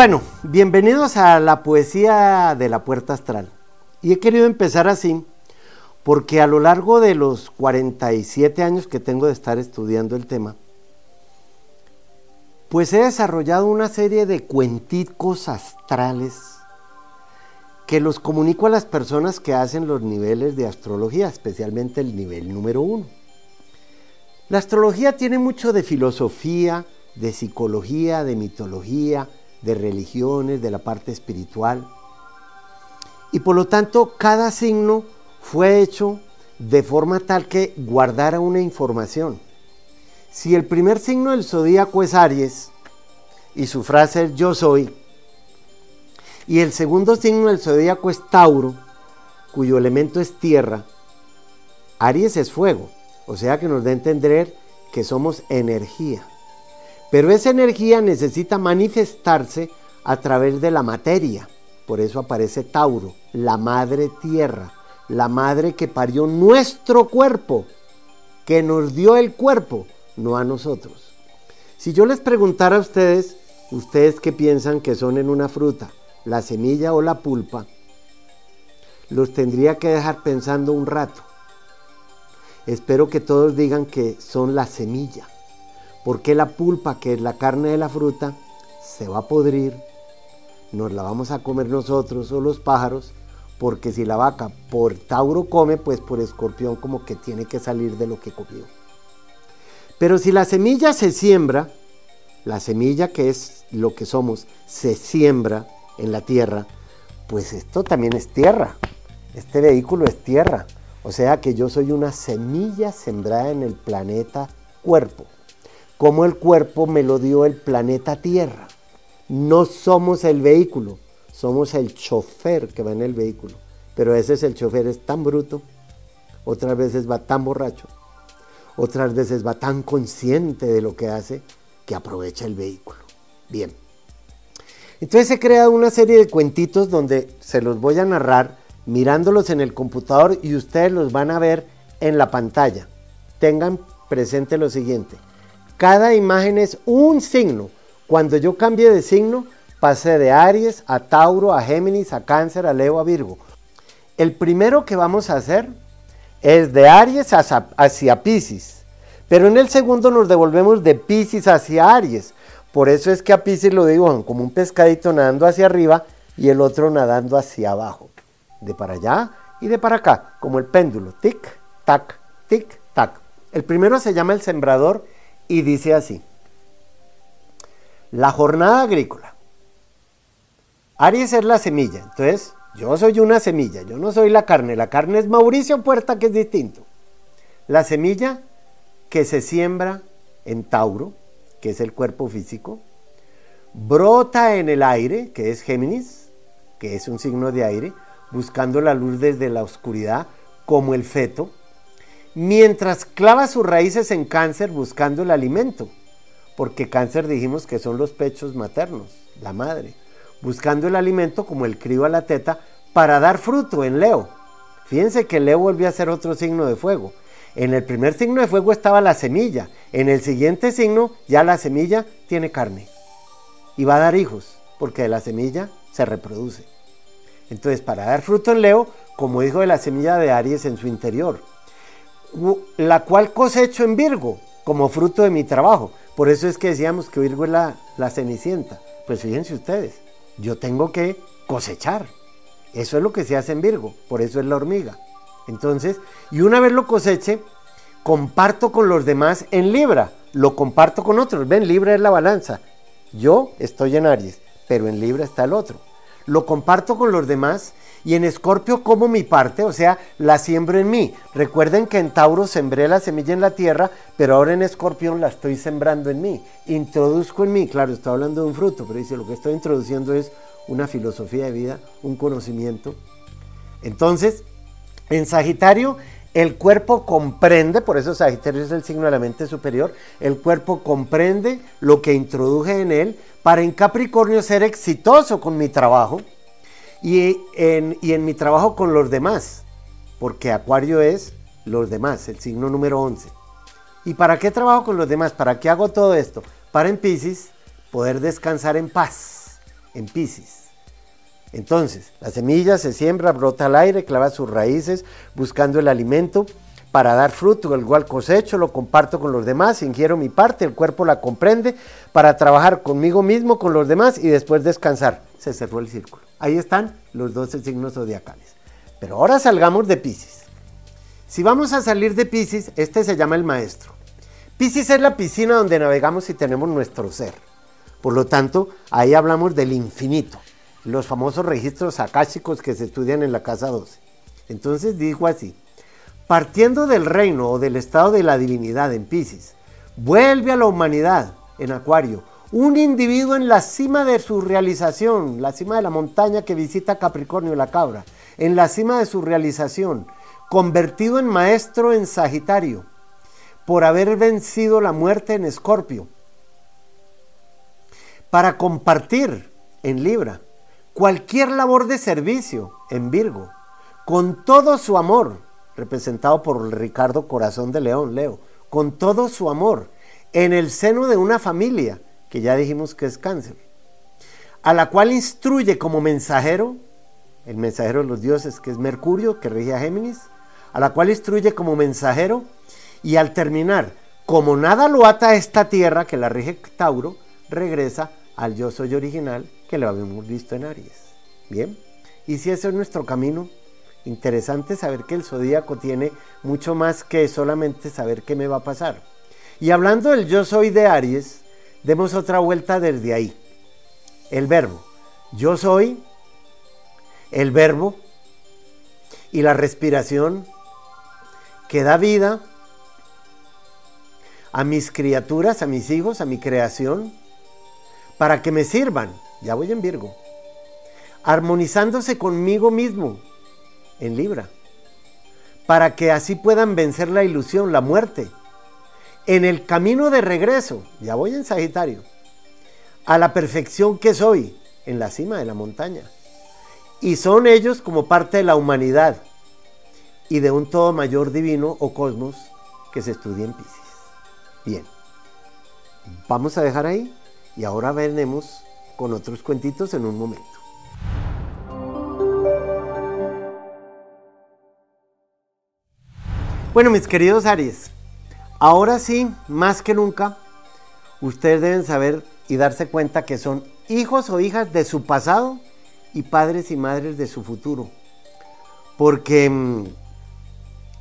Bueno, bienvenidos a la poesía de la puerta astral. Y he querido empezar así porque a lo largo de los 47 años que tengo de estar estudiando el tema, pues he desarrollado una serie de cuenticos astrales que los comunico a las personas que hacen los niveles de astrología, especialmente el nivel número uno. La astrología tiene mucho de filosofía, de psicología, de mitología, de religiones, de la parte espiritual. Y por lo tanto, cada signo fue hecho de forma tal que guardara una información. Si el primer signo del zodíaco es Aries y su frase es yo soy, y el segundo signo del zodíaco es Tauro, cuyo elemento es tierra, Aries es fuego, o sea que nos da a entender que somos energía. Pero esa energía necesita manifestarse a través de la materia. Por eso aparece Tauro, la madre tierra, la madre que parió nuestro cuerpo, que nos dio el cuerpo, no a nosotros. Si yo les preguntara a ustedes, ustedes qué piensan que son en una fruta, la semilla o la pulpa, los tendría que dejar pensando un rato. Espero que todos digan que son la semilla porque la pulpa, que es la carne de la fruta, se va a podrir, nos la vamos a comer nosotros o los pájaros, porque si la vaca por Tauro come, pues por escorpión como que tiene que salir de lo que comió. Pero si la semilla se siembra, la semilla que es lo que somos, se siembra en la tierra, pues esto también es tierra. Este vehículo es tierra. O sea que yo soy una semilla sembrada en el planeta cuerpo como el cuerpo me lo dio el planeta Tierra. No somos el vehículo, somos el chofer que va en el vehículo. Pero a veces el chofer es tan bruto, otras veces va tan borracho, otras veces va tan consciente de lo que hace que aprovecha el vehículo. Bien. Entonces he creado una serie de cuentitos donde se los voy a narrar mirándolos en el computador y ustedes los van a ver en la pantalla. Tengan presente lo siguiente. Cada imagen es un signo. Cuando yo cambie de signo, pasé de Aries a Tauro, a Géminis, a Cáncer, a Leo, a Virgo. El primero que vamos a hacer es de Aries hacia, Pisces. Pero en el segundo nos devolvemos de Pisces hacia Aries. Por eso es que a Pisces lo digo como un pescadito nadando hacia arriba y el otro nadando hacia abajo. De para allá y de para acá, como el péndulo. Tic, tac, tic, tac. El primero se llama el sembrador y dice así, la jornada agrícola. Aries es la semilla, entonces yo soy una semilla, yo no soy la carne, la carne es Mauricio Puerta que es distinto. La semilla que se siembra en Tauro, que es el cuerpo físico, brota en el aire, que es Géminis, que es un signo de aire, buscando la luz desde la oscuridad, como el feto, mientras clava sus raíces en cáncer buscando el alimento, porque cáncer dijimos que son los pechos maternos, la madre, buscando el alimento como el crío a la teta para dar fruto en Leo. Fíjense que Leo volvió a ser otro signo de fuego. En el primer signo de fuego estaba la semilla, en el siguiente signo ya la semilla tiene carne y va a dar hijos, porque de la semilla se reproduce. Entonces, para dar fruto en Leo, como dijo de la semilla de Aries en su interior, la cual cosecho en Virgo como fruto de mi trabajo. Por eso es que decíamos que Virgo es la, la cenicienta. Pues fíjense ustedes, yo tengo que cosechar. Eso es lo que se hace en Virgo, por eso es la hormiga. Entonces, y una vez lo coseche, comparto con los demás en Libra, lo comparto con otros. Ven, Libra es la balanza. Yo estoy en Aries, pero en Libra está el otro. Lo comparto con los demás y en Escorpio como mi parte, o sea, la siembro en mí. Recuerden que en Tauro sembré la semilla en la tierra, pero ahora en Escorpión la estoy sembrando en mí. Introduzco en mí, claro, estoy hablando de un fruto, pero dice, lo que estoy introduciendo es una filosofía de vida, un conocimiento. Entonces, en Sagitario, el cuerpo comprende, por eso Sagitario es el signo de la mente superior, el cuerpo comprende lo que introduje en él para en Capricornio ser exitoso con mi trabajo y en, mi trabajo con los demás, porque Acuario es los demás, el signo número 11. ¿Y para qué trabajo con los demás? ¿Para qué hago todo esto? Para en Pisces poder descansar en paz. en Pisces. Entonces, la semilla se siembra, brota al aire, clava sus raíces buscando el alimento para dar fruto, el cual cosecho, lo comparto con los demás, ingiero mi parte, el cuerpo la comprende, para trabajar conmigo mismo, con los demás y después descansar. Se cerró el círculo. Ahí están los 12 signos zodiacales. Pero ahora salgamos de Pisces. Si vamos a salir de Pisces, este se llama el maestro. Pisces es la piscina donde navegamos y tenemos nuestro ser. Por lo tanto, ahí hablamos del infinito, los famosos registros akáshicos que se estudian en la casa 12. Entonces dijo así, partiendo del reino o del estado de la divinidad en Pisces, vuelve a la humanidad en Acuario, un individuo en la cima de su realización, la cima de la montaña que visita Capricornio la cabra, en la cima de su realización, convertido en maestro en Sagitario, por haber vencido la muerte en Escorpio, para compartir en Libra cualquier labor de servicio en Virgo, con todo su amor, representado por Ricardo Corazón de León, Leo, con todo su amor, en el seno de una familia, que ya dijimos que es cáncer, a la cual instruye como mensajero, el mensajero de los dioses, que es Mercurio, que rige a Géminis, a la cual instruye como mensajero, y al terminar, como nada lo ata a esta tierra, que la rige Tauro, regresa al yo soy original que lo habíamos visto en Aries. Bien, y si ese es nuestro camino, interesante saber que el zodíaco tiene mucho más que solamente saber qué me va a pasar. Y hablando del yo soy de Aries, demos otra vuelta desde ahí. El verbo. Yo soy, el verbo y la respiración que da vida a mis criaturas, a mis hijos, a mi creación, para que me sirvan, ya voy en Virgo, armonizándose conmigo mismo en Libra, para que así puedan vencer la ilusión, la muerte, en el camino de regreso, ya voy en Sagitario, a la perfección que soy, en la cima de la montaña. Y son ellos como parte de la humanidad y de un todo mayor divino o cosmos que se estudia en Pisces. Bien, vamos a dejar ahí y ahora veremos con otros cuentitos en un momento. Bueno, mis queridos Aries, ahora sí, más que nunca, ustedes deben saber y darse cuenta que son hijos o hijas de su pasado y padres y madres de su futuro. Porque mm,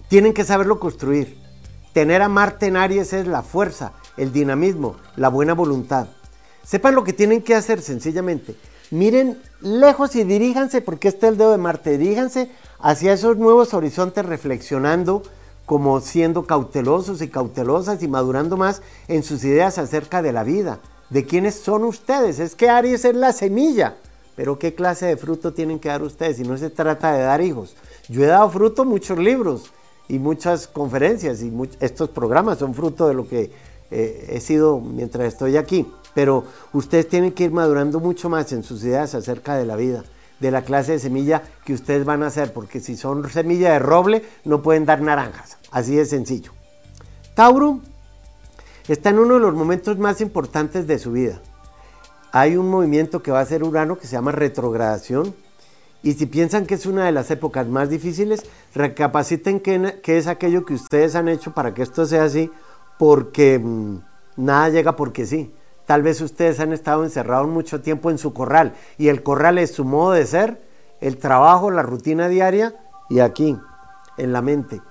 tienen que saberlo construir. Tener a Marte en Aries es la fuerza, el dinamismo, la buena voluntad. Sepan lo que tienen que hacer sencillamente. Miren lejos y diríjanse, porque este es el dedo de Marte, diríjanse hacia esos nuevos horizontes reflexionando, como siendo cautelosos y cautelosas y madurando más en sus ideas acerca de la vida, de quiénes son ustedes. Es que Aries es la semilla, pero ¿qué clase de fruto tienen que dar ustedes si no se trata de dar hijos? Yo he dado fruto muchos libros y muchas conferencias y estos programas son fruto de lo que eh, he sido mientras estoy aquí pero ustedes tienen que ir madurando mucho más en sus ideas acerca de la vida, de la clase de semilla que ustedes van a hacer, porque si son semilla de roble no pueden dar naranjas, así de sencillo. Tauro está en uno de los momentos más importantes de su vida. Hay un movimiento que va a ser Urano que se llama retrogradación. Y si piensan que es una de las épocas más difíciles, recapaciten qué, es aquello que ustedes han hecho para que esto sea así, porque mm, nada llega porque sí. Tal vez ustedes han estado encerrados mucho tiempo en su corral y el corral es su modo de ser, el trabajo, la rutina diaria y aquí, en la mente.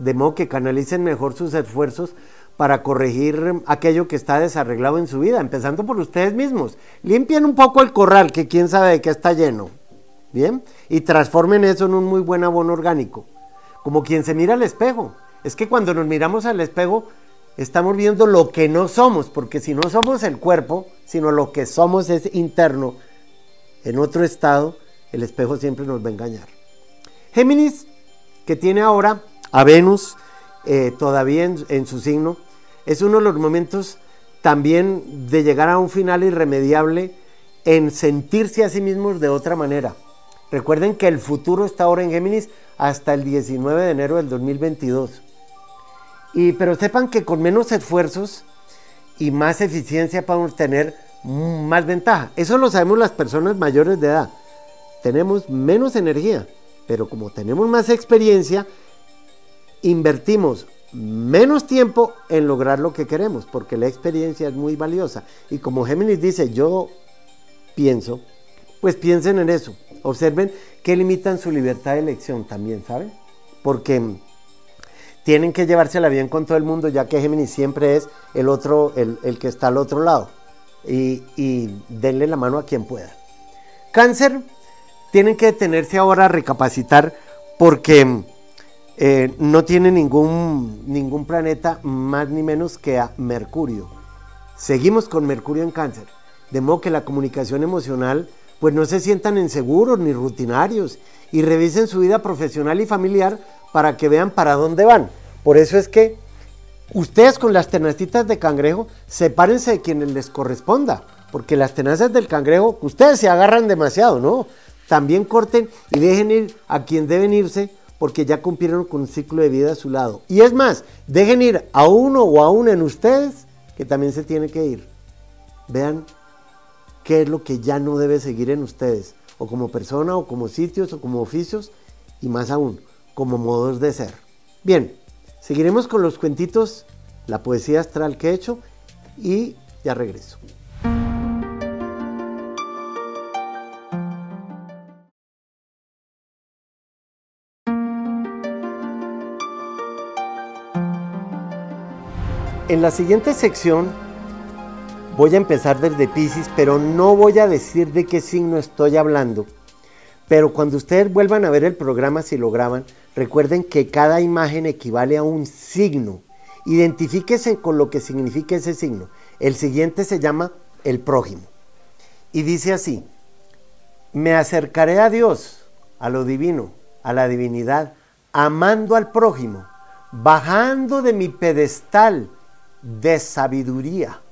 De modo que canalicen mejor sus esfuerzos para corregir aquello que está desarreglado en su vida, empezando por ustedes mismos. Limpien un poco el corral, que quién sabe de qué está lleno. Bien, y transformen eso en un muy buen abono orgánico. Como quien se mira al espejo. Es que cuando nos miramos al espejo, estamos viendo lo que no somos, porque si no somos el cuerpo, sino lo que somos es interno, en otro estado, el espejo siempre nos va a engañar. Géminis, que tiene ahora a Venus eh, todavía en, en su signo, es uno de los momentos también de llegar a un final irremediable en sentirse a sí mismos de otra manera. Recuerden que el futuro está ahora en Géminis hasta el 19 de enero del 2022 pero sepan que con menos esfuerzos y más eficiencia podemos tener más ventaja. Eso lo sabemos las personas mayores de edad. Tenemos menos energía, pero como tenemos más experiencia, invertimos menos tiempo en lograr lo que queremos, porque la experiencia es muy valiosa. Y como Géminis dice, yo pienso, pues piensen en eso. Observen que limitan su libertad de elección también, ¿saben? Porque tienen que llevársela bien con todo el mundo, ya que Géminis siempre es el otro, el, que está al otro lado. Y, y denle la mano a quien pueda. Cáncer, tienen que detenerse ahora a recapacitar porque eh, no tiene ningún, ningún planeta más ni menos que a Mercurio. Seguimos con Mercurio en cáncer. De modo que la comunicación emocional, pues no se sientan inseguros ni rutinarios y revisen su vida profesional y familiar para que vean para dónde van. Por eso es que ustedes con las tenacitas de cangrejo, sepárense de quienes les corresponda, porque las tenazas del cangrejo, ustedes se agarran demasiado, ¿no? También corten y dejen ir a quien deben irse porque ya cumplieron con un ciclo de vida a su lado. Y es más, dejen ir a uno o a una en ustedes que también se tiene que ir. Vean qué es lo que ya no debe seguir en ustedes, o como persona, o como sitios, o como oficios, y más aún, como modos de ser. Bien, seguiremos con los cuentitos, la poesía astral que he hecho, y ya regreso. En la siguiente sección voy a empezar desde Pisces, pero no voy a decir de qué signo estoy hablando. Pero cuando ustedes vuelvan a ver el programa, si lo graban, recuerden que cada imagen equivale a un signo. Identifíquese con lo que significa ese signo. El siguiente se llama el prójimo. Y dice así, me acercaré a Dios, a lo divino, a la divinidad, amando al prójimo, bajando de mi pedestal de sabiduría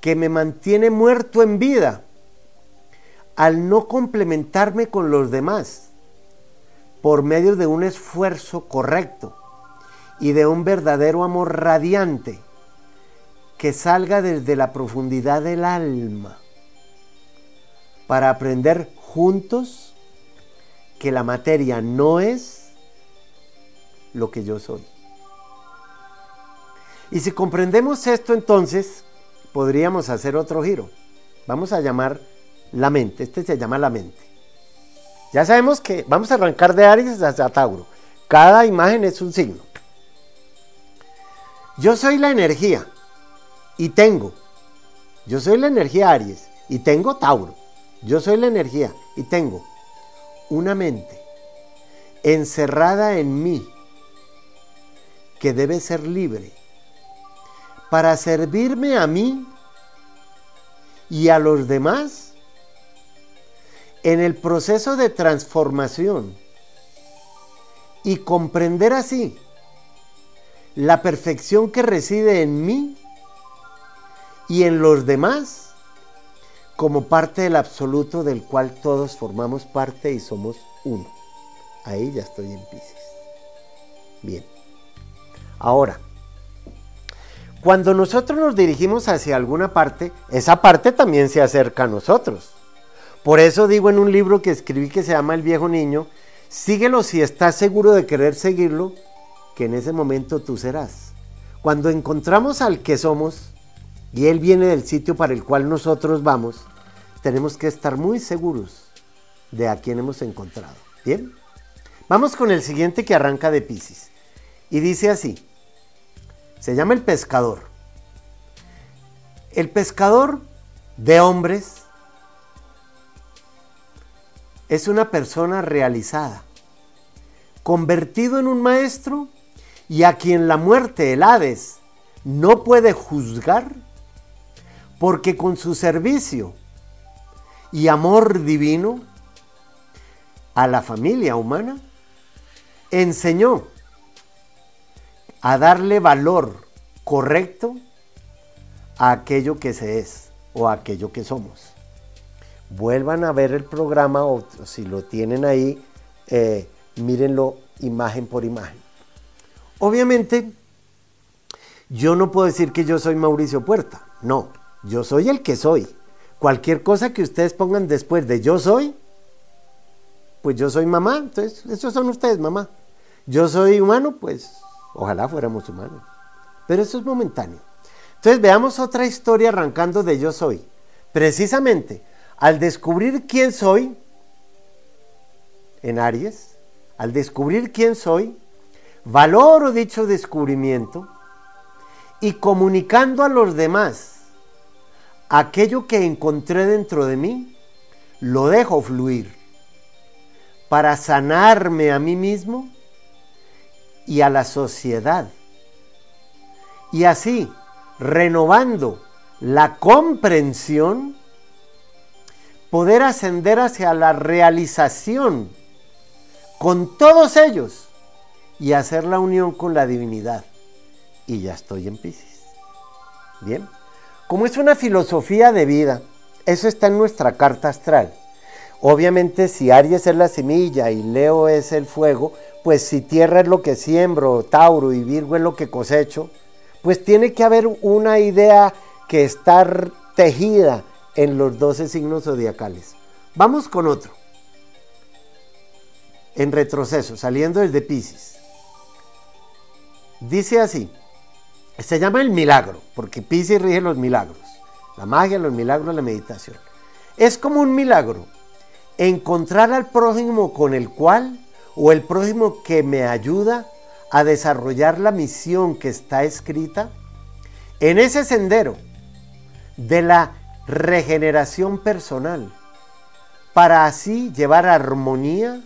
que me mantiene muerto en vida al no complementarme con los demás por medio de un esfuerzo correcto y de un verdadero amor radiante que salga desde la profundidad del alma para aprender juntos que la materia no es lo que yo soy. Y si comprendemos esto entonces, podríamos hacer otro giro. Vamos a llamar la mente. Este se llama la mente. Ya sabemos que vamos a arrancar de Aries hasta Tauro. Cada imagen es un signo. Yo soy la energía y tengo. Yo soy la energía Aries y tengo Tauro. Yo soy la energía y tengo una mente encerrada en mí que debe ser libre para servirme a mí y a los demás en el proceso de transformación y comprender así la perfección que reside en mí y en los demás como parte del absoluto del cual todos formamos parte y somos uno. Ahí ya estoy en Pisces. Bien. Ahora, cuando nosotros nos dirigimos hacia alguna parte, esa parte también se acerca a nosotros. Por eso digo en un libro que escribí que se llama El viejo niño, síguelo si estás seguro de querer seguirlo, que en ese momento tú serás. Cuando encontramos al que somos y él viene del sitio para el cual nosotros vamos, tenemos que estar muy seguros de a quién hemos encontrado. ¿Bien? Vamos con el siguiente que arranca de Pisces. Y dice así, se llama el pescador. El pescador de hombres es una persona realizada, convertido en un maestro y a quien la muerte, el Hades, no puede juzgar porque con su servicio y amor divino a la familia humana enseñó a darle valor correcto a aquello que se es o a aquello que somos. Vuelvan a ver el programa o si lo tienen ahí, eh, mírenlo imagen por imagen. Obviamente, yo no puedo decir que yo soy Mauricio Puerta, no. Yo soy el que soy. Cualquier cosa que ustedes pongan después de yo soy, pues yo soy mamá. Entonces, esos son ustedes, mamá. Yo soy humano, pues ojalá fuéramos humanos. Pero eso es momentáneo. Entonces veamos otra historia arrancando de yo soy. Precisamente, al descubrir quién soy, en Aries, al descubrir quién soy, valoro dicho descubrimiento y comunicando a los demás aquello que encontré dentro de mí, lo dejo fluir para sanarme a mí mismo y a la sociedad. Y así, renovando la comprensión, poder ascender hacia la realización con todos ellos y hacer la unión con la divinidad. Y ya estoy en Pisces. Bien, como es una filosofía de vida, eso está en nuestra carta astral. Obviamente si Aries es la semilla y Leo es el fuego, pues si Tierra es lo que siembro, Tauro y Virgo es lo que cosecho, pues tiene que haber una idea que está tejida en los 12 signos zodiacales. Vamos con otro. En retroceso, saliendo desde Pisces. Dice así, se llama el milagro, porque Pisces rige los milagros, la magia, los milagros, la meditación. Es como un milagro encontrar al prójimo con el cual, o el prójimo que me ayuda a desarrollar la misión que está escrita, en ese sendero de la regeneración personal, para así llevar armonía,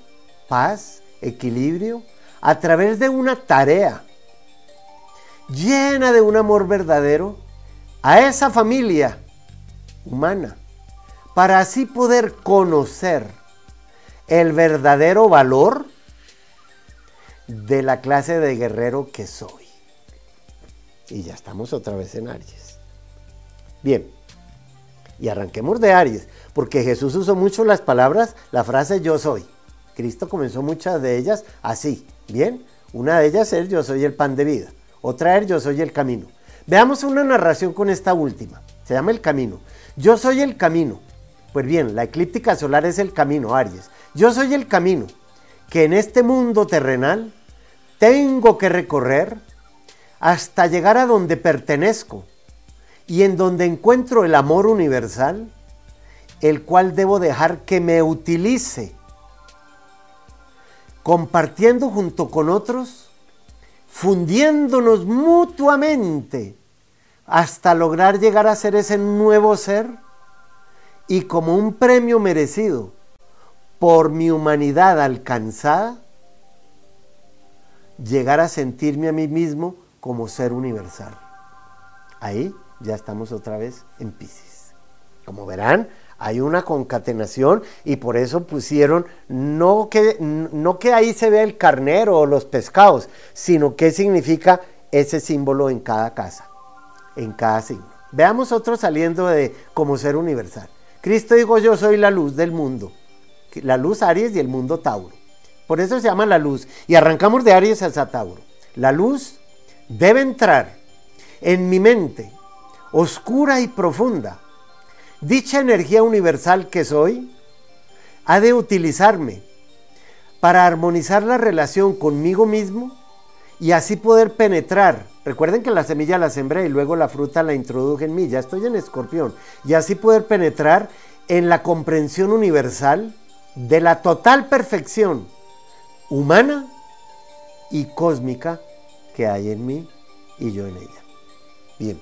paz, equilibrio, a través de una tarea llena de un amor verdadero a esa familia humana, para así poder conocer el verdadero valor de la clase de guerrero que soy. Y ya estamos otra vez en Aries. Bien, y arranquemos de Aries, porque Jesús usó mucho las palabras, la frase yo soy. Cristo comenzó muchas de ellas así. Bien, una de ellas es yo soy el pan de vida, otra es yo soy el camino. Veamos una narración con esta última, se llama el camino. Yo soy el camino. Pues bien, la eclíptica solar es el camino, Aries. Yo soy el camino que en este mundo terrenal tengo que recorrer hasta llegar a donde pertenezco y en donde encuentro el amor universal, el cual debo dejar que me utilice, compartiendo junto con otros, fundiéndonos mutuamente hasta lograr llegar a ser ese nuevo ser y como un premio merecido por mi humanidad alcanzada, llegar a sentirme a mí mismo como ser universal. Ahí ya estamos otra vez en Pisces. Como verán, hay una concatenación y por eso pusieron no que, no que ahí se vea el carnero o los pescados, sino qué significa ese símbolo en cada casa, en cada signo. Veamos otro saliendo de como ser universal. Cristo dijo, yo soy la luz del mundo. La luz Aries y el mundo Tauro. Por eso se llama la luz. Y arrancamos de Aries hacia Tauro. La luz debe entrar en mi mente, oscura y profunda. Dicha energía universal que soy ha de utilizarme para armonizar la relación conmigo mismo y así poder penetrar. Recuerden que la semilla la sembré y luego la fruta la introduje en mí, ya estoy en escorpión. Y así poder penetrar en la comprensión universal de la total perfección humana y cósmica que hay en mí y yo en ella. Bien,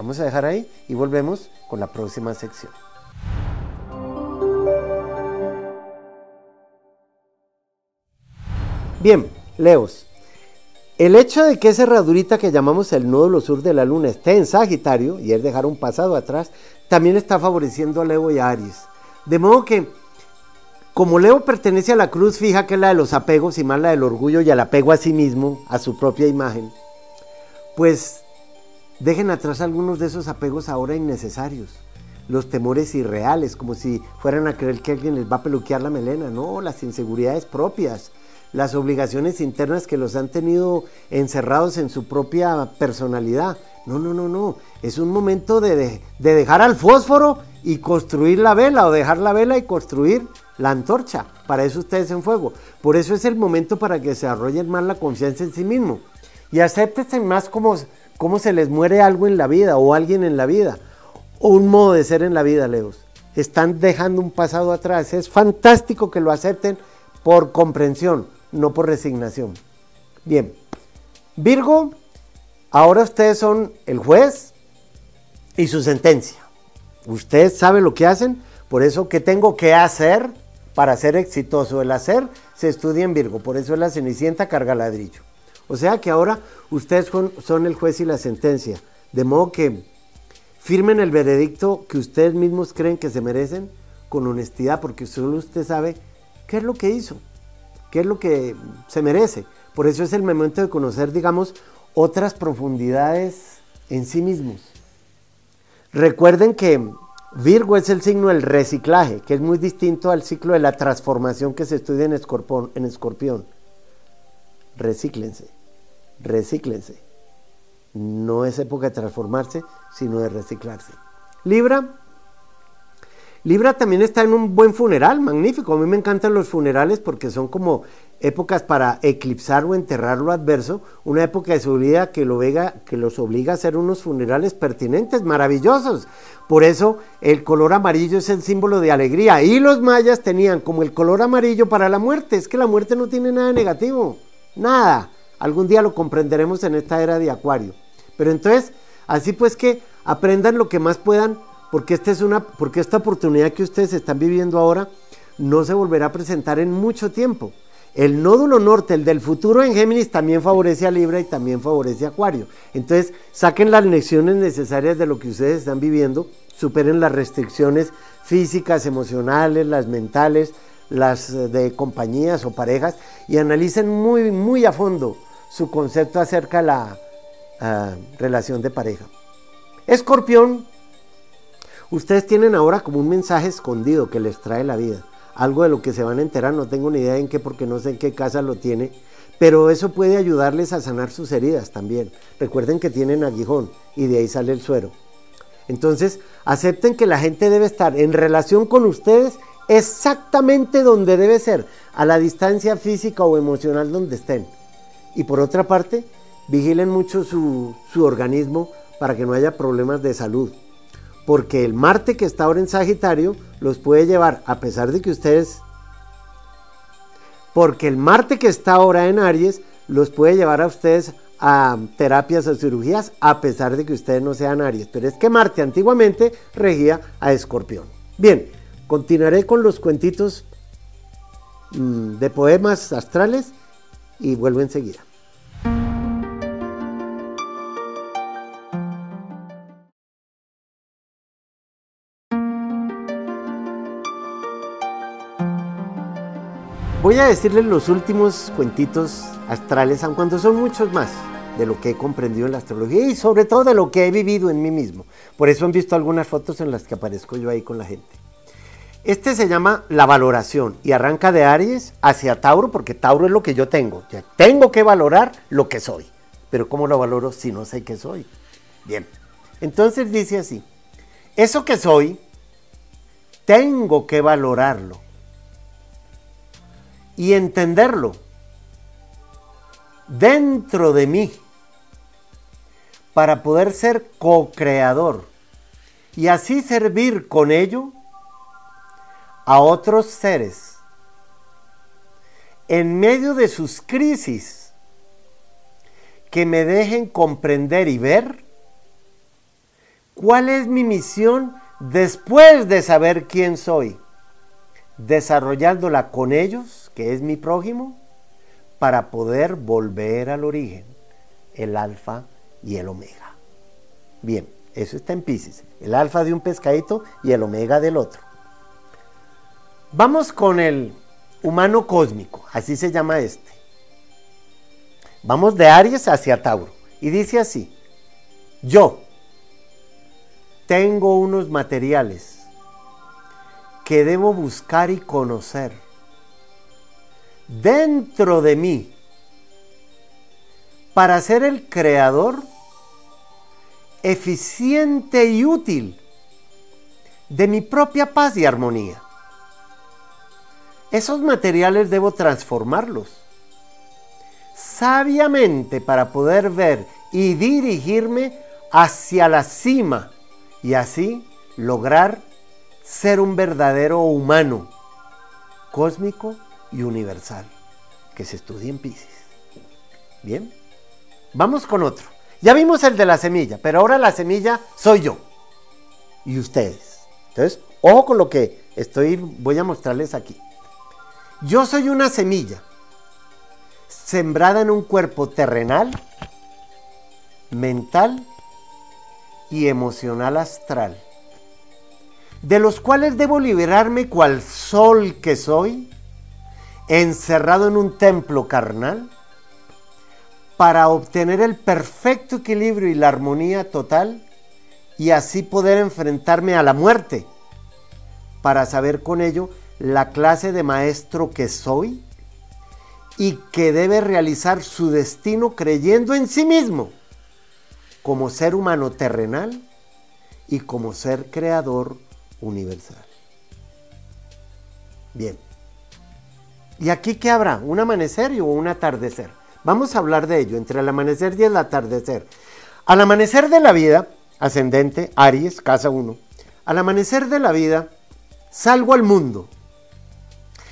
vamos a dejar ahí y volvemos con la próxima sección. Bien, Leos, el hecho de que esa herradurita que llamamos el nódulo sur de la luna esté en Sagitario, y es dejar un pasado atrás, también está favoreciendo a Leo y a Aries. De modo que como Leo pertenece a la cruz fija, que es la de los apegos y más la del orgullo y al apego a sí mismo, a su propia imagen, pues dejen atrás algunos de esos apegos ahora innecesarios. Los temores irreales, como si fueran a creer que alguien les va a peluquear la melena. No, las inseguridades propias, las obligaciones internas que los han tenido encerrados en su propia personalidad. No, no, no, no. Es un momento de, de dejar al fósforo y construir la vela o dejar la vela y construir la antorcha. Para eso ustedes en fuego. Por eso es el momento para que desarrollen más la confianza en sí mismo. Y acéptense más como, como se les muere algo en la vida o alguien en la vida. O un modo de ser en la vida, Leos. Están dejando un pasado atrás. Es fantástico que lo acepten por comprensión, no por resignación. Bien. Virgo, ahora ustedes son el juez y su sentencia. Ustedes saben lo que hacen, por eso, ¿qué tengo que hacer para ser exitoso? El hacer se estudia en Virgo, por eso es la cenicienta carga ladrillo. O sea que ahora ustedes son, el juez y la sentencia, de modo que firmen el veredicto que ustedes mismos creen que se merecen con honestidad, porque solo usted sabe qué es lo que hizo, qué es lo que se merece. Por eso es el momento de conocer, digamos, otras profundidades en sí mismos. Recuerden que Virgo es el signo del reciclaje, que es muy distinto al ciclo de la transformación que se estudia en. En escorpión. Recíclense, recíclense. No es época de transformarse, sino de reciclarse. Libra, Libra también está en un buen funeral, magnífico. A mí me encantan los funerales porque son como épocas para eclipsar o enterrar lo adverso, una época de su vida que, lo que los obliga a hacer unos funerales pertinentes, maravillosos. Por eso el color amarillo es el símbolo de alegría. Y los mayas tenían como el color amarillo para la muerte. Es que la muerte no tiene nada negativo, nada. Algún día lo comprenderemos en esta era de Acuario. Pero entonces, así pues que aprendan lo que más puedan porque esta es una porque esta oportunidad que ustedes están viviendo ahora no se volverá a presentar en mucho tiempo. El nódulo norte, el del futuro en Géminis, también favorece a Libra y también favorece a Acuario. Entonces, saquen las lecciones necesarias de lo que ustedes están viviendo, superen las restricciones físicas, emocionales, las mentales, las eh, de compañías o parejas y analicen muy, muy a fondo su concepto acerca de la ah, relación de pareja. Escorpión Ustedes tienen ahora como un mensaje escondido que les trae la vida. Algo de lo que se van a enterar, no tengo ni idea en qué, porque no sé en qué casa lo tiene. Pero eso puede ayudarles a sanar sus heridas también. Recuerden que tienen aguijón y de ahí sale el suero. Entonces, acepten que la gente debe estar en relación con ustedes exactamente donde debe ser, a la distancia física o emocional donde estén. Y por otra parte, vigilen mucho su, su organismo para que no haya problemas de salud porque el Marte que está ahora en Sagitario los puede llevar, a pesar de que ustedes, porque el Marte que está ahora en Aries los puede llevar a ustedes a terapias o cirugías, a pesar de que ustedes no sean Aries. Pero es que Marte antiguamente regía a Escorpión. Bien, continuaré con los cuentitos mm, de poemas astrales y vuelvo enseguida. Voy a decirles los últimos cuentitos astrales, aun cuando son muchos más de lo que he comprendido en la astrología y sobre todo de lo que he vivido en mí mismo. Por eso han visto algunas fotos en las que aparezco yo ahí con la gente. Este se llama la valoración y arranca de Aries hacia Tauro porque Tauro es lo que yo tengo. Tengo que valorar lo que soy. Pero ¿cómo lo valoro si no sé qué soy? Bien. Entonces dice así, eso que soy, tengo que valorarlo y entenderlo dentro de mí para poder ser co-creador y así servir con ello a otros seres en medio de sus crisis que me dejen comprender y ver cuál es mi misión después de saber quién soy, desarrollándola con ellos que es mi prójimo, para poder volver al origen, el alfa y el omega. Bien, eso está en Pisces, el alfa de un pescadito y el omega del otro. Vamos con el humano cósmico, así se llama este. Vamos de Aries hacia Tauro. Y dice así, yo tengo unos materiales que debo buscar y conocer dentro de mí para ser el creador eficiente y útil de mi propia paz y armonía. Esos materiales debo transformarlos sabiamente para poder ver y dirigirme hacia la cima y así lograr ser un verdadero humano, cósmico y universal, que se estudia en Pisces. Bien, vamos con otro. Ya vimos el de la semilla, pero ahora la semilla soy yo y ustedes. Entonces, ojo con lo que estoy, voy a mostrarles aquí. Yo soy una semilla sembrada en un cuerpo terrenal, mental y emocional astral, de los cuales debo liberarme cual sol que soy, encerrado en un templo carnal, para obtener el perfecto equilibrio y la armonía total y así poder enfrentarme a la muerte, para saber con ello la clase de maestro que soy y que debe realizar su destino creyendo en sí mismo como ser humano terrenal y como ser creador universal. Bien. ¿Y aquí qué habrá? ¿Un amanecer o un atardecer? Vamos a hablar de ello, entre el amanecer y el atardecer. Al amanecer de la vida, ascendente, Aries, casa 1, al amanecer de la vida, salgo al mundo,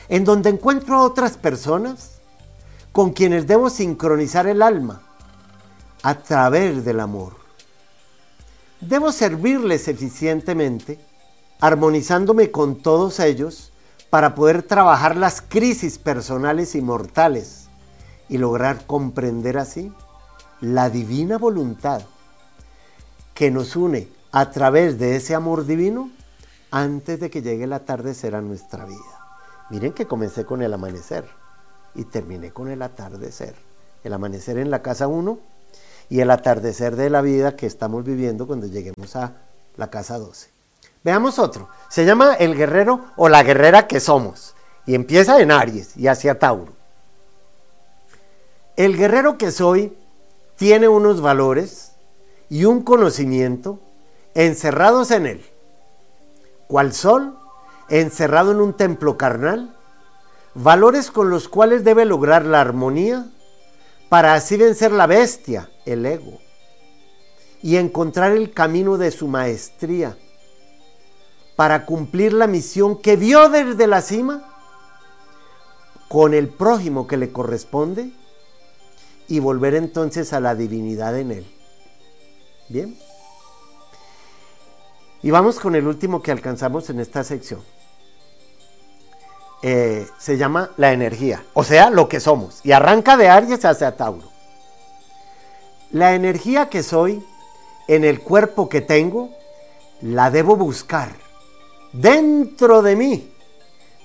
en donde encuentro a otras personas con quienes debo sincronizar el alma a través del amor. Debo servirles eficientemente, armonizándome con todos ellos para poder trabajar las crisis personales y mortales y lograr comprender así la divina voluntad que nos une a través de ese amor divino antes de que llegue el atardecer a nuestra vida. Miren que comencé con el amanecer y terminé con el atardecer. El amanecer en la casa 1 y el atardecer de la vida que estamos viviendo cuando lleguemos a la casa 12. Veamos otro. Se llama el guerrero o la guerrera que somos. Y empieza en Aries y hacia Tauro. El guerrero que soy tiene unos valores y un conocimiento encerrados en él. Cual sol encerrado en un templo carnal. Valores con los cuales debe lograr la armonía para así vencer la bestia, el ego, y encontrar el camino de su maestría, para cumplir la misión que vio desde la cima con el prójimo que le corresponde y volver entonces a la divinidad en él. Bien. Y vamos con el último que alcanzamos en esta sección. Eh, se llama la energía, o sea, lo que somos. Y arranca de Aries hacia Tauro. La energía que soy en el cuerpo que tengo, la debo buscar dentro de mí.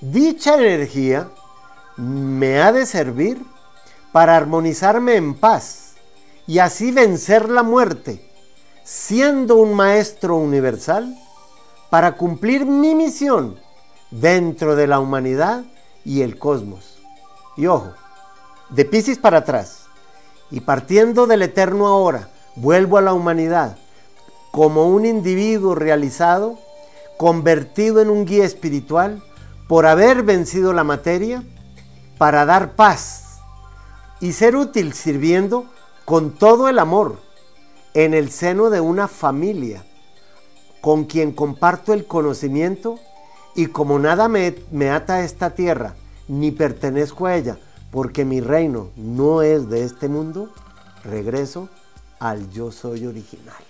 Dicha energía me ha de servir para armonizarme en paz y así vencer la muerte, siendo un maestro universal, para cumplir mi misión dentro de la humanidad y el cosmos. Y ojo, de Pisces para atrás, y partiendo del eterno ahora, vuelvo a la humanidad como un individuo realizado, convertido en un guía espiritual, por haber vencido la materia, para dar paz y ser útil sirviendo con todo el amor en el seno de una familia con quien comparto el conocimiento y como nada me, ata a esta tierra, ni pertenezco a ella, porque mi reino no es de este mundo, regreso al yo soy original.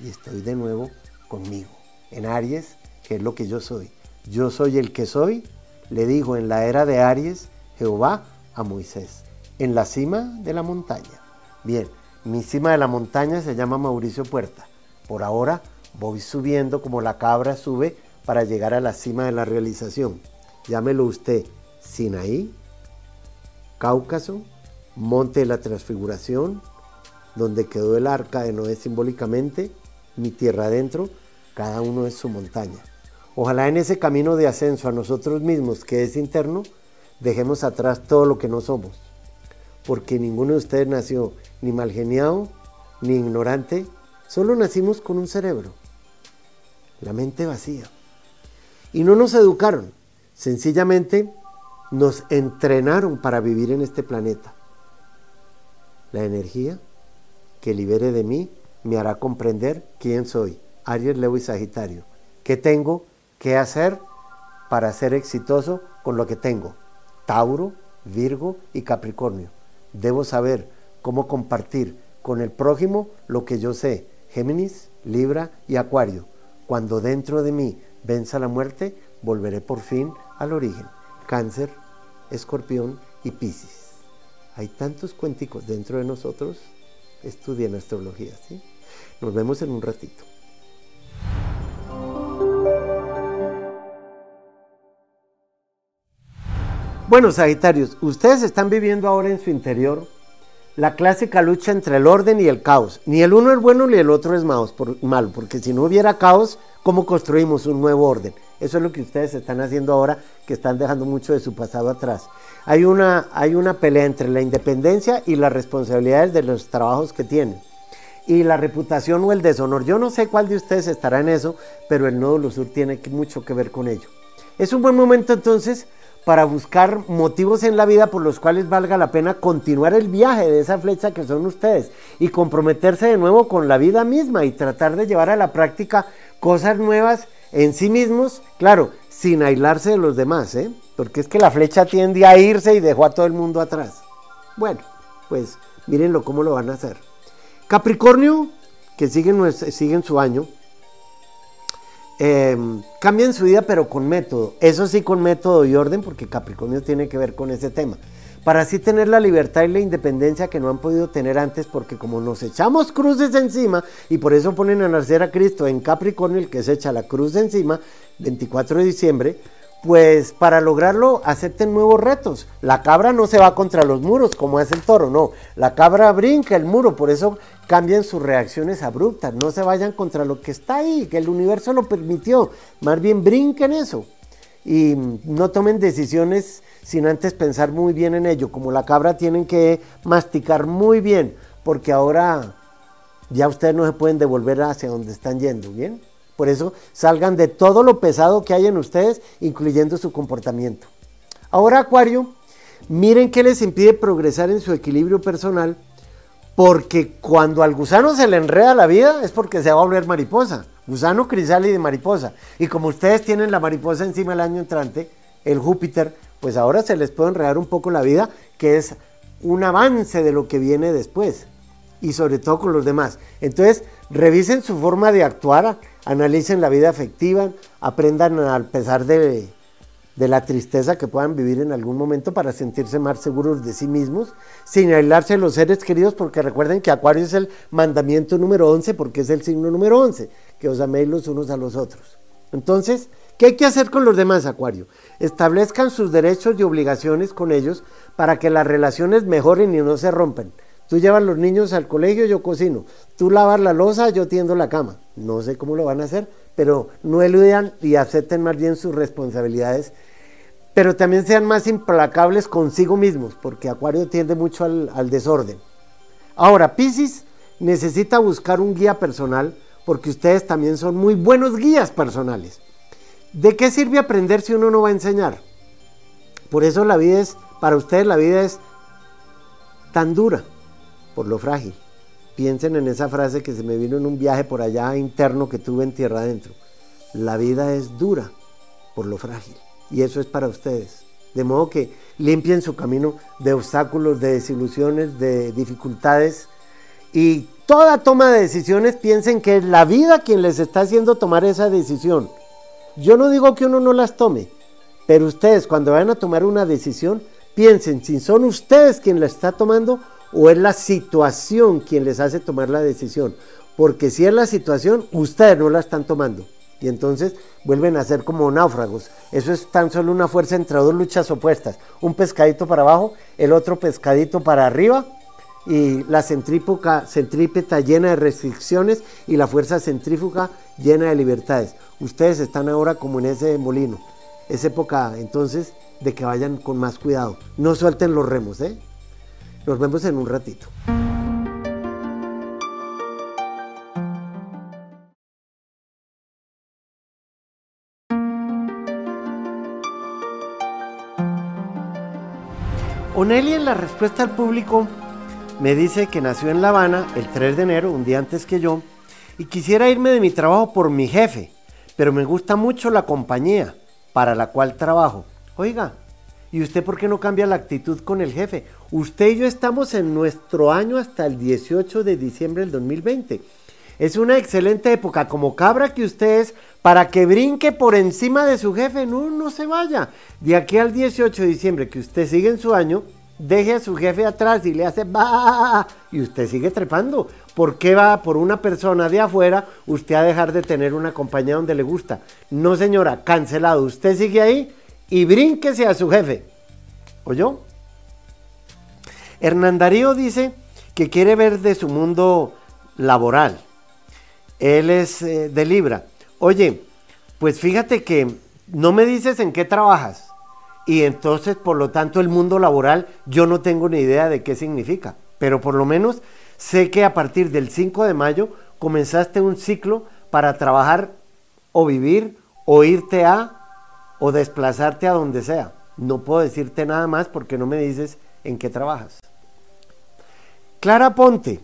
Y estoy de nuevo conmigo, en Aries, que es lo que yo soy. Yo soy el que soy, le dijo en la era de Aries Jehová a Moisés, en la cima de la montaña. Bien, mi cima de la montaña se llama Mauricio Puerta. Por ahora voy subiendo como la cabra sube para llegar a la cima de la realización. Llámelo usted Sinaí, Cáucaso, Monte de la Transfiguración, donde quedó el arca de Noé simbólicamente, mi tierra adentro, cada uno es su montaña. Ojalá en ese camino de ascenso a nosotros mismos, que es interno, dejemos atrás todo lo que no somos, porque ninguno de ustedes nació ni mal geniado, ni ignorante, Solo nacimos con un cerebro, la mente vacía. Y no nos educaron, sencillamente nos entrenaron para vivir en este planeta. La energía que libere de mí me hará comprender quién soy. Aries, Leo y Sagitario. ¿Qué tengo que hacer para ser exitoso con lo que tengo? Tauro, Virgo y Capricornio. Debo saber cómo compartir con el prójimo lo que yo sé. Géminis, Libra y Acuario. Cuando dentro de mí venza la muerte, volveré por fin al origen. Cáncer, Escorpión y Piscis. Hay tantos cuenticos dentro de nosotros. Estudien astrología, ¿sí? Nos vemos en un ratito. Bueno, Sagitarios, ustedes están viviendo ahora en su interior la clásica lucha entre el orden y el caos. Ni el uno es bueno ni el otro es malo, porque si no hubiera caos, ¿cómo construimos un nuevo orden? Eso es lo que ustedes están haciendo ahora, que están dejando mucho de su pasado atrás. Hay una, hay una pelea entre la independencia y las responsabilidades de los trabajos que tienen. Y la reputación o el deshonor. Yo no sé cuál de ustedes estará en eso, pero el nódulo sur tiene mucho que ver con ello. Es un buen momento entonces para buscar motivos en la vida por los cuales valga la pena continuar el viaje de esa flecha que son ustedes y comprometerse de nuevo con la vida misma y tratar de llevar a la práctica cosas nuevas en sí mismos, claro, sin aislarse de los demás, ¿eh? porque es que la flecha tiende a irse y dejó a todo el mundo atrás. Bueno, pues mírenlo cómo lo van a hacer. Capricornio, que siguen, siguen su año, eh, cambian su vida pero con método. Eso sí con método y orden porque Capricornio tiene que ver con ese tema. Para así tener la libertad y la independencia que no han podido tener antes porque como nos echamos cruces encima y por eso ponen a nacer a Cristo en Capricornio el que se echa la cruz encima, 24 de diciembre, pues para lograrlo acepten nuevos retos. La cabra no se va contra los muros como es el toro, no. La cabra brinca el muro, por eso cambian sus reacciones abruptas. No se vayan contra lo que está ahí, que el universo lo permitió. Más bien brinquen eso. Y no tomen decisiones sin antes pensar muy bien en ello. Como la cabra tienen que masticar muy bien, porque ahora ya ustedes no se pueden devolver hacia donde están yendo, ¿bien? Por eso salgan de todo lo pesado que hay en ustedes, incluyendo su comportamiento. Ahora, Acuario, miren qué les impide progresar en su equilibrio personal, porque cuando al gusano se le enreda la vida es porque se va a volver mariposa. Gusano, crisálida y mariposa. Y como ustedes tienen la mariposa encima el año entrante, el Júpiter, pues ahora se les puede enredar un poco la vida, que es un avance de lo que viene después. Y sobre todo con los demás. Entonces, revisen su forma de actuar analicen la vida afectiva, aprendan a pesar de, la tristeza que puedan vivir en algún momento para sentirse más seguros de sí mismos, sin aislarse de los seres queridos, porque recuerden que Acuario es el mandamiento número 11, porque es el signo número 11, que os améis los unos a los otros. Entonces, ¿qué hay que hacer con los demás, Acuario? Establezcan sus derechos y obligaciones con ellos para que las relaciones mejoren y no se rompan. Tú llevas los niños al colegio, yo cocino. Tú lavas la losa, yo tiendo la cama. No sé cómo lo van a hacer, pero no eludan y acepten más bien sus responsabilidades. Pero también sean más implacables consigo mismos, porque Acuario tiende mucho al, al desorden. Ahora, Pisces necesita buscar un guía personal, porque ustedes también son muy buenos guías personales. ¿De qué sirve aprender si uno no va a enseñar? Por eso la vida es, para ustedes la vida es tan dura por lo frágil. Piensen en esa frase que se me vino en un viaje por allá interno que tuve en tierra adentro. La vida es dura por lo frágil. Y eso es para ustedes. De modo que limpien su camino de obstáculos, de desilusiones, de dificultades. Y toda toma de decisiones piensen que es la vida quien les está haciendo tomar esa decisión. Yo no digo que uno no las tome, pero ustedes cuando vayan a tomar una decisión, piensen si son ustedes quien la está tomando o es la situación quien les hace tomar la decisión. Porque si es la situación, ustedes no la están tomando. Y entonces vuelven a ser como náufragos. Eso es tan solo una fuerza entre dos luchas opuestas. Un pescadito para abajo, el otro pescadito para arriba. Y la centrífuga, centrípeta llena de restricciones y la fuerza centrífuga llena de libertades. Ustedes están ahora como en ese molino. Es época entonces de que vayan con más cuidado. No suelten los remos, ¿eh? Nos vemos en un ratito. Onelli en la respuesta al público me dice que nació en La Habana el 3 de enero, un día antes que yo, y quisiera irme de mi trabajo por mi jefe, pero me gusta mucho la compañía para la cual trabajo. Oiga, ¿y usted por qué no cambia la actitud con el jefe? Usted y yo estamos en nuestro año hasta el 18 de diciembre del 2020. Es una excelente época, como cabra que usted es, para que brinque por encima de su jefe. No, no se vaya. De aquí al 18 de diciembre, que usted sigue en su año, deje a su jefe atrás y le hace va y usted sigue trepando. ¿Por qué va por una persona de afuera usted a dejar de tener una compañía donde le gusta? No, señora, cancelado. Usted sigue ahí y brínquese a su jefe. ¿Oyó? Hernán Darío dice que quiere ver de su mundo laboral. Él es eh, de Libra. Oye, pues fíjate que no me dices en qué trabajas. Y entonces, por lo tanto, el mundo laboral yo no tengo ni idea de qué significa. Pero por lo menos sé que a partir del 5 de mayo comenzaste un ciclo para trabajar o vivir o irte a o desplazarte a donde sea. No puedo decirte nada más porque no me dices en qué trabajas. Clara Ponte,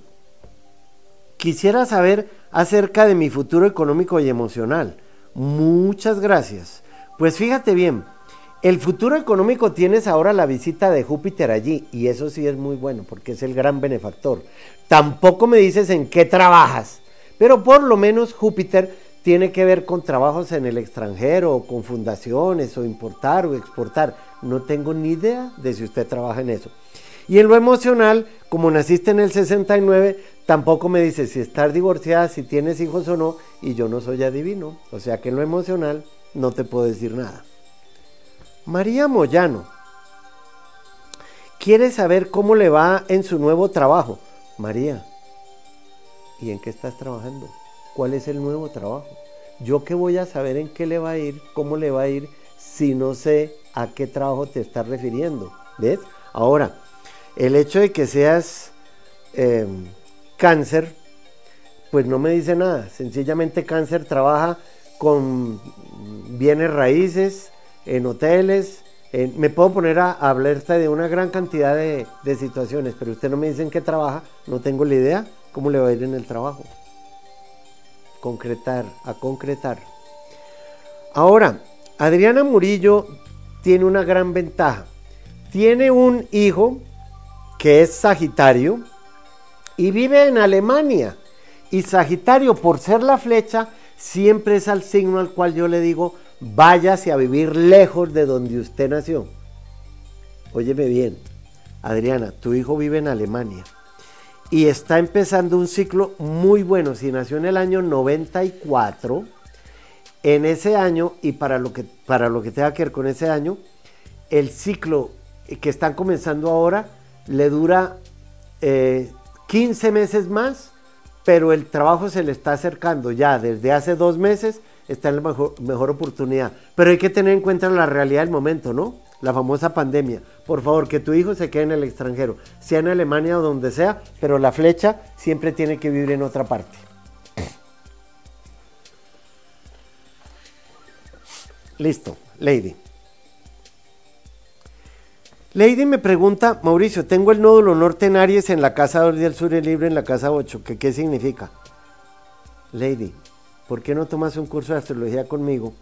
quisiera saber acerca de mi futuro económico y emocional. Muchas gracias. Pues fíjate bien, el futuro económico tienes ahora la visita de Júpiter allí y eso sí es muy bueno porque es el gran benefactor. Tampoco me dices en qué trabajas, pero por lo menos Júpiter tiene que ver con trabajos en el extranjero o con fundaciones o importar o exportar. No tengo ni idea de si usted trabaja en eso. Y en lo emocional, como naciste en el 69, tampoco me dices si estás divorciada, si tienes hijos o no, y yo no soy adivino. O sea que en lo emocional no te puedo decir nada. María Moyano quiere saber cómo le va en su nuevo trabajo. María, ¿y en qué estás trabajando? ¿Cuál es el nuevo trabajo? Yo qué voy a saber en qué le va a ir, cómo le va a ir, si no sé a qué trabajo te estás refiriendo. ¿Ves? Ahora, el hecho de que seas em, cáncer, pues no me dice nada. Sencillamente cáncer trabaja con bienes raíces, en hoteles. me puedo poner a, hablar de una gran cantidad de, de, situaciones, pero usted no me dice en qué trabaja, no tengo la idea cómo le va a ir en el trabajo. Concretar, a concretar. Ahora, Adriana Murillo tiene una gran ventaja. Tiene un hijo que es Sagitario y vive en Alemania. Y Sagitario, por ser la flecha, siempre es al signo al cual yo le digo, váyase a vivir lejos de donde usted nació. Óyeme bien, Adriana, tu hijo vive en Alemania y está empezando un ciclo muy bueno. Si nació en el año 94, en ese año, y para lo que, para lo que tenga que ver con ese año, el ciclo que están comenzando ahora le dura 15 eh, meses más, pero el trabajo se le está acercando ya desde hace dos meses está en la mejor, oportunidad. Pero hay que tener en cuenta la realidad del momento, ¿no? La famosa pandemia. Por favor, que tu hijo se quede en el extranjero, sea en Alemania o donde sea, pero la flecha siempre tiene que vivir en otra parte. Listo, Lady. Lady me pregunta, Mauricio, tengo el nódulo norte en Aries en la casa 2 del sur y libre en la casa 8, ¿qué, ¿qué significa? Lady, ¿por qué no tomas un curso de astrología conmigo?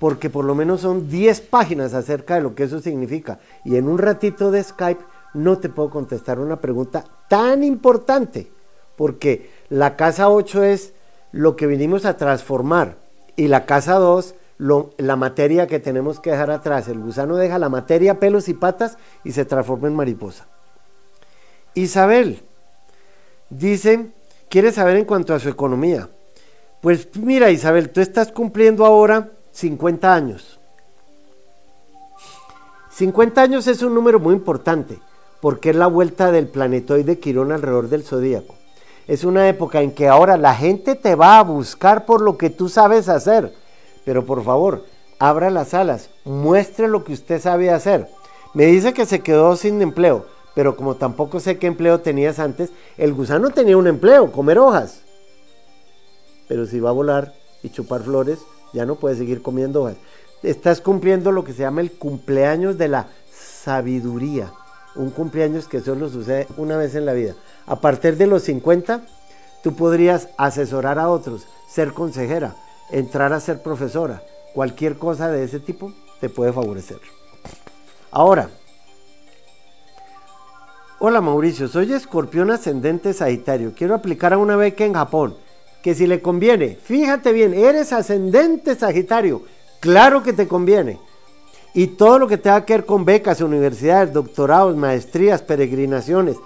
Porque por lo menos son 10 páginas acerca de lo que eso significa. Y en un ratito de Skype no te puedo contestar una pregunta tan importante. Porque la casa 8 es lo que vinimos a transformar. Y la casa 2, la materia que tenemos que dejar atrás. El gusano deja la materia, pelos y patas y se transforma en mariposa. Isabel dice, quiere saber en cuanto a su economía. Pues mira Isabel, tú estás cumpliendo ahora 50 años. 50 años es un número muy importante porque es la vuelta del planetoide Quirón alrededor del zodíaco. Es una época en que ahora la gente te va a buscar por lo que tú sabes hacer. Pero por favor, abra las alas, muestre lo que usted sabe hacer. Me dice que se quedó sin empleo, pero como tampoco sé qué empleo tenías antes, el gusano tenía un empleo, comer hojas pero si va a volar y chupar flores, ya no puede seguir comiendo hojas. Estás cumpliendo lo que se llama el cumpleaños de la sabiduría. un cumpleaños que solo sucede una vez en la vida. A partir de los 50, tú podrías asesorar a otros, ser consejera, entrar a ser profesora, cualquier cosa de ese tipo te puede favorecer. Ahora, hola Mauricio, soy escorpión ascendente Sagitario, quiero aplicar a una beca en Japón, que si le conviene, fíjate bien, eres ascendente Sagitario, claro que te conviene. Y todo lo que tenga que ver con becas, universidades, doctorados, maestrías, peregrinaciones,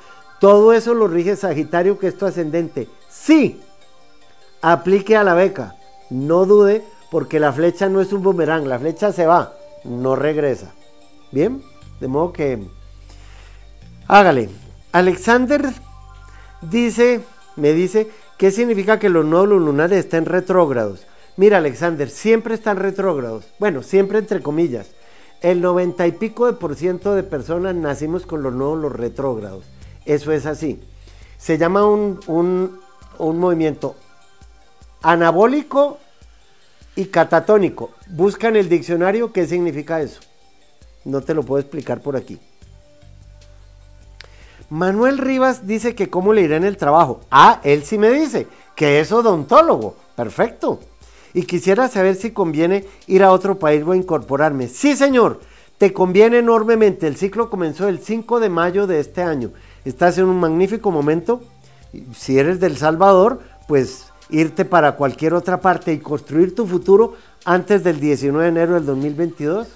todo eso lo rige Sagitario, que es tu ascendente. Sí, aplique a la beca. No dude, porque la flecha no es un boomerang, la flecha se va, no regresa. Bien, de modo que hágale. Alexander dice, me dice, ¿qué significa que los nódulos lunares estén retrógrados? Mira, Alexander, siempre están retrógrados. Bueno, siempre entre comillas. El noventa y pico de por ciento de personas nacimos con los nódulos retrógrados. Eso es así. Se llama un, un, un movimiento anabólico y catatónico. Busca en el diccionario qué significa eso. No te lo puedo explicar por aquí. Manuel Rivas dice que cómo le irá en el trabajo. Ah, él sí me dice que es odontólogo. Perfecto. Y quisiera saber si conviene ir a otro país o incorporarme. Sí, señor. Te conviene enormemente. El ciclo comenzó el 5 de mayo de este año. Estás en un magnífico momento. Si eres del Salvador, pues irte para cualquier otra parte y construir tu futuro antes del 19 de enero del 2022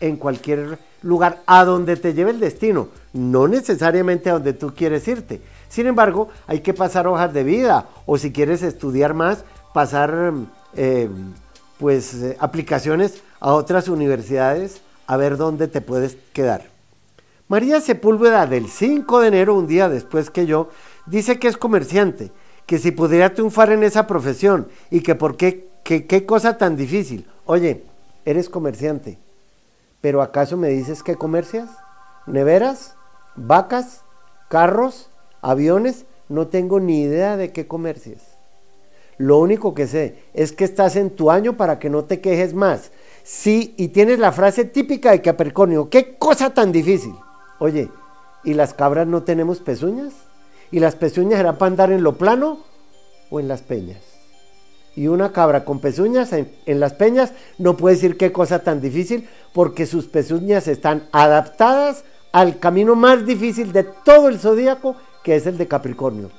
en cualquier lugar a donde te lleve el destino, no necesariamente a donde tú quieres irte. Sin embargo, hay que pasar hojas de vida o si quieres estudiar más, pasar eh, pues eh, aplicaciones a otras universidades a ver dónde te puedes quedar. María Sepúlveda del 5 de enero, un día después que yo, dice que es comerciante que si pudiera triunfar en esa profesión y que por qué, qué cosa tan difícil. Oye, eres comerciante, pero ¿acaso me dices que comercias? ¿Neveras? ¿Vacas? ¿Carros? ¿Aviones? No tengo ni idea de qué comercias. Lo único que sé es que estás en tu año para que no te quejes más. Sí, y tienes la frase típica de Capricornio, qué cosa tan difícil. Oye, ¿y las cabras no tenemos pezuñas? Y las pezuñas eran para andar en lo plano o en las peñas. Y una cabra con pezuñas en, las peñas no puede decir qué cosa tan difícil porque sus pezuñas están adaptadas al camino más difícil de todo el zodíaco que es el de Capricornio.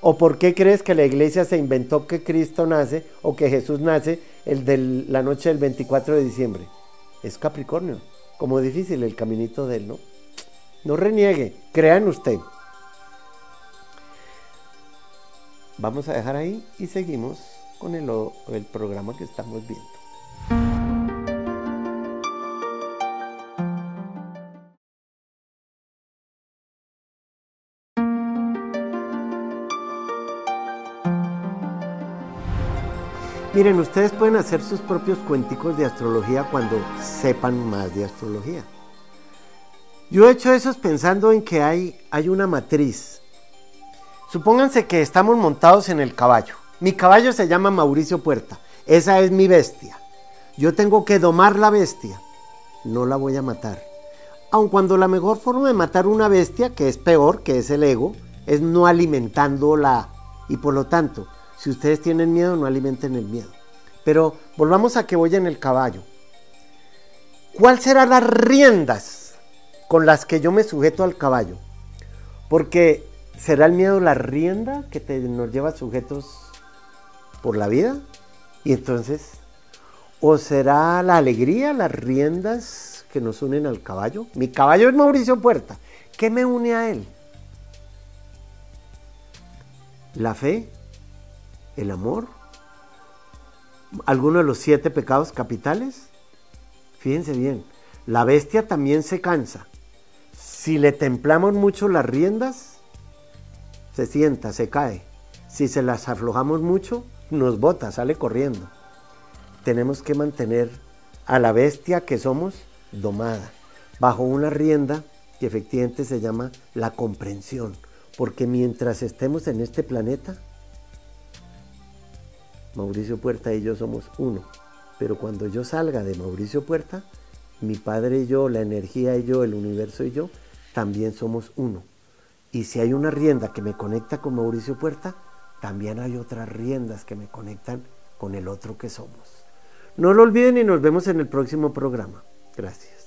¿O por qué crees que la iglesia se inventó que Cristo nace o que Jesús nace el de la noche del 24 de diciembre? Es Capricornio. Como difícil el caminito de él, ¿no? No reniegue, crea en usted. Vamos a dejar ahí y seguimos con el, programa que estamos viendo. Miren, ustedes pueden hacer sus propios cuenticos de astrología cuando sepan más de astrología. Yo he hecho eso pensando en que hay, hay una matriz Supónganse que estamos montados en el caballo. Mi caballo se llama Mauricio Puerta. Esa es mi bestia. Yo tengo que domar la bestia. No la voy a matar. Aun cuando la mejor forma de matar una bestia, que es peor, que es el ego, es no alimentándola. Y por lo tanto, si ustedes tienen miedo, no alimenten el miedo. Pero volvamos a que voy en el caballo. ¿Cuál serán las riendas con las que yo me sujeto al caballo? Porque ¿Será el miedo la rienda que te, nos lleva sujetos por la vida? Y entonces, ¿o será la alegría, las riendas que nos unen al caballo? Mi caballo es Mauricio Puerta. ¿Qué me une a él? La fe, el amor, alguno de los siete pecados capitales. Fíjense bien, la bestia también se cansa. Si le templamos mucho las riendas, se sienta, se cae. Si se las aflojamos mucho, nos bota, sale corriendo. Tenemos que mantener a la bestia que somos domada, bajo una rienda que efectivamente se llama la comprensión. Porque mientras estemos en este planeta, Mauricio Puerta y yo somos uno. Pero cuando yo salga de Mauricio Puerta, mi padre y yo, la energía y yo, el universo y yo, también somos uno. Y si hay una rienda que me conecta con Mauricio Puerta, también hay otras riendas que me conectan con el otro que somos. No lo olviden y nos vemos en el próximo programa. Gracias.